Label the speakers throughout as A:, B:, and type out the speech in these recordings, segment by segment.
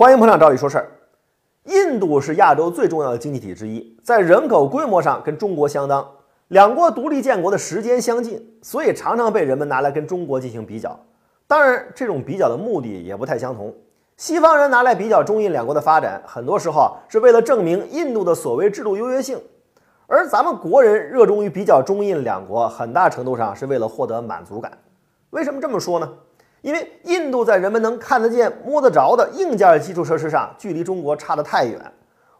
A: 欢迎捧场，照理说事儿。印度是亚洲最重要的经济体之一，在人口规模上跟中国相当，两国独立建国的时间相近，所以常常被人们拿来跟中国进行比较。当然，这种比较的目的也不太相同。西方人拿来比较中印两国的发展，很多时候是为了证明印度的所谓制度优越性，而咱们国人热衷于比较中印两国，很大程度上是为了获得满足感。为什么这么说呢？因为印度在人们能看得见、摸得着的硬件基础设施上，距离中国差得太远。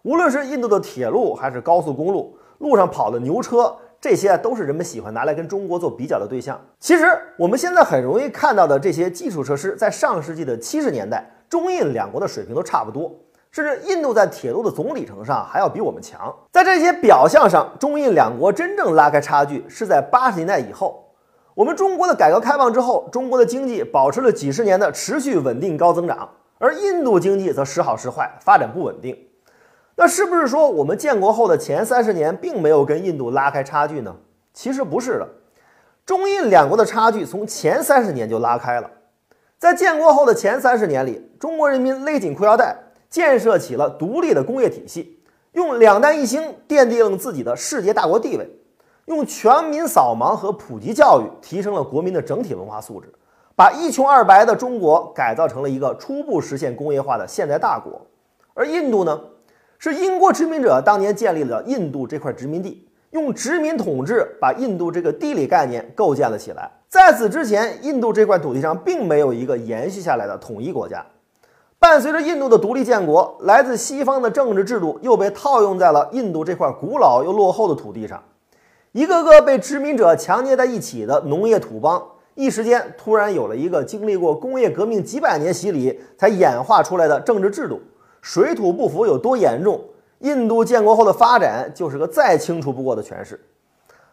A: 无论是印度的铁路还是高速公路，路上跑的牛车，这些都是人们喜欢拿来跟中国做比较的对象。其实我们现在很容易看到的这些基础设施，在上世纪的七十年代，中印两国的水平都差不多，甚至印度在铁路的总里程上还要比我们强。在这些表象上，中印两国真正拉开差距是在八十年代以后。我们中国的改革开放之后，中国的经济保持了几十年的持续稳定高增长，而印度经济则时好时坏，发展不稳定。那是不是说我们建国后的前三十年并没有跟印度拉开差距呢？其实不是的，中印两国的差距从前三十年就拉开了。在建国后的前三十年里，中国人民勒紧裤腰带，建设起了独立的工业体系，用两弹一星奠定了自己的世界大国地位。用全民扫盲和普及教育提升了国民的整体文化素质，把一穷二白的中国改造成了一个初步实现工业化的现代大国。而印度呢，是英国殖民者当年建立了印度这块殖民地，用殖民统治把印度这个地理概念构建了起来。在此之前，印度这块土地上并没有一个延续下来的统一国家。伴随着印度的独立建国，来自西方的政治制度又被套用在了印度这块古老又落后的土地上。一个个被殖民者强捏在一起的农业土邦，一时间突然有了一个经历过工业革命几百年洗礼才演化出来的政治制度。水土不服有多严重？印度建国后的发展就是个再清楚不过的诠释。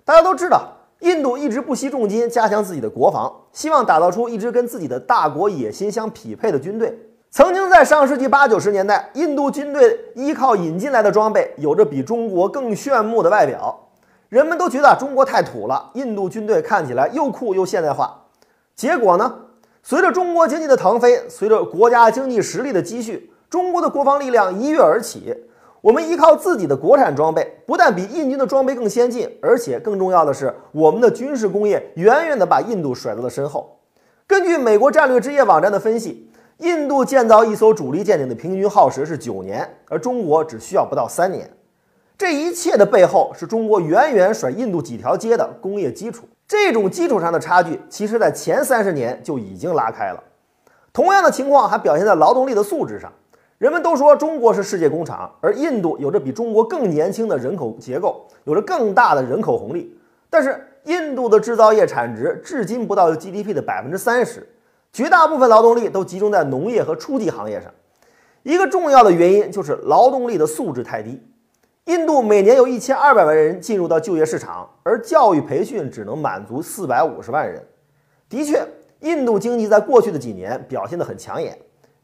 A: 大家都知道，印度一直不惜重金加强自己的国防，希望打造出一支跟自己的大国野心相匹配的军队。曾经在上世纪八九十年代，印度军队依靠引进来的装备，有着比中国更炫目的外表。人们都觉得中国太土了，印度军队看起来又酷又现代化。结果呢？随着中国经济的腾飞，随着国家经济实力的积蓄，中国的国防力量一跃而起。我们依靠自己的国产装备，不但比印军的装备更先进，而且更重要的是，我们的军事工业远远的把印度甩在了身后。根据美国战略之夜网站的分析，印度建造一艘主力舰艇的平均耗时是九年，而中国只需要不到三年。这一切的背后是中国远远甩印度几条街的工业基础。这种基础上的差距，其实在前三十年就已经拉开了。同样的情况还表现在劳动力的素质上。人们都说中国是世界工厂，而印度有着比中国更年轻的人口结构，有着更大的人口红利。但是印度的制造业产值至今不到 GDP 的百分之三十，绝大部分劳动力都集中在农业和初级行业上。一个重要的原因就是劳动力的素质太低。印度每年有一千二百万人进入到就业市场，而教育培训只能满足四百五十万人。的确，印度经济在过去的几年表现得很抢眼。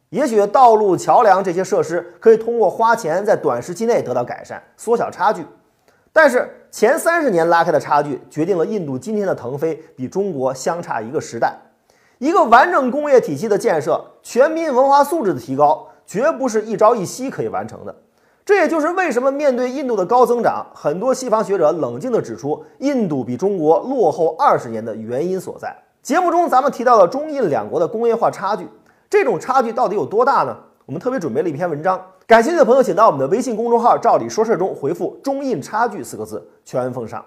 A: 也许道路、桥梁这些设施可以通过花钱在短时期内得到改善，缩小差距。但是前三十年拉开的差距，决定了印度今天的腾飞比中国相差一个时代。一个完整工业体系的建设，全民文化素质的提高，绝不是一朝一夕可以完成的。这也就是为什么面对印度的高增长，很多西方学者冷静地指出，印度比中国落后二十年的原因所在。节目中咱们提到了中印两国的工业化差距，这种差距到底有多大呢？我们特别准备了一篇文章，感兴趣的朋友请到我们的微信公众号“照理说事”中回复“中印差距”四个字，全文奉上。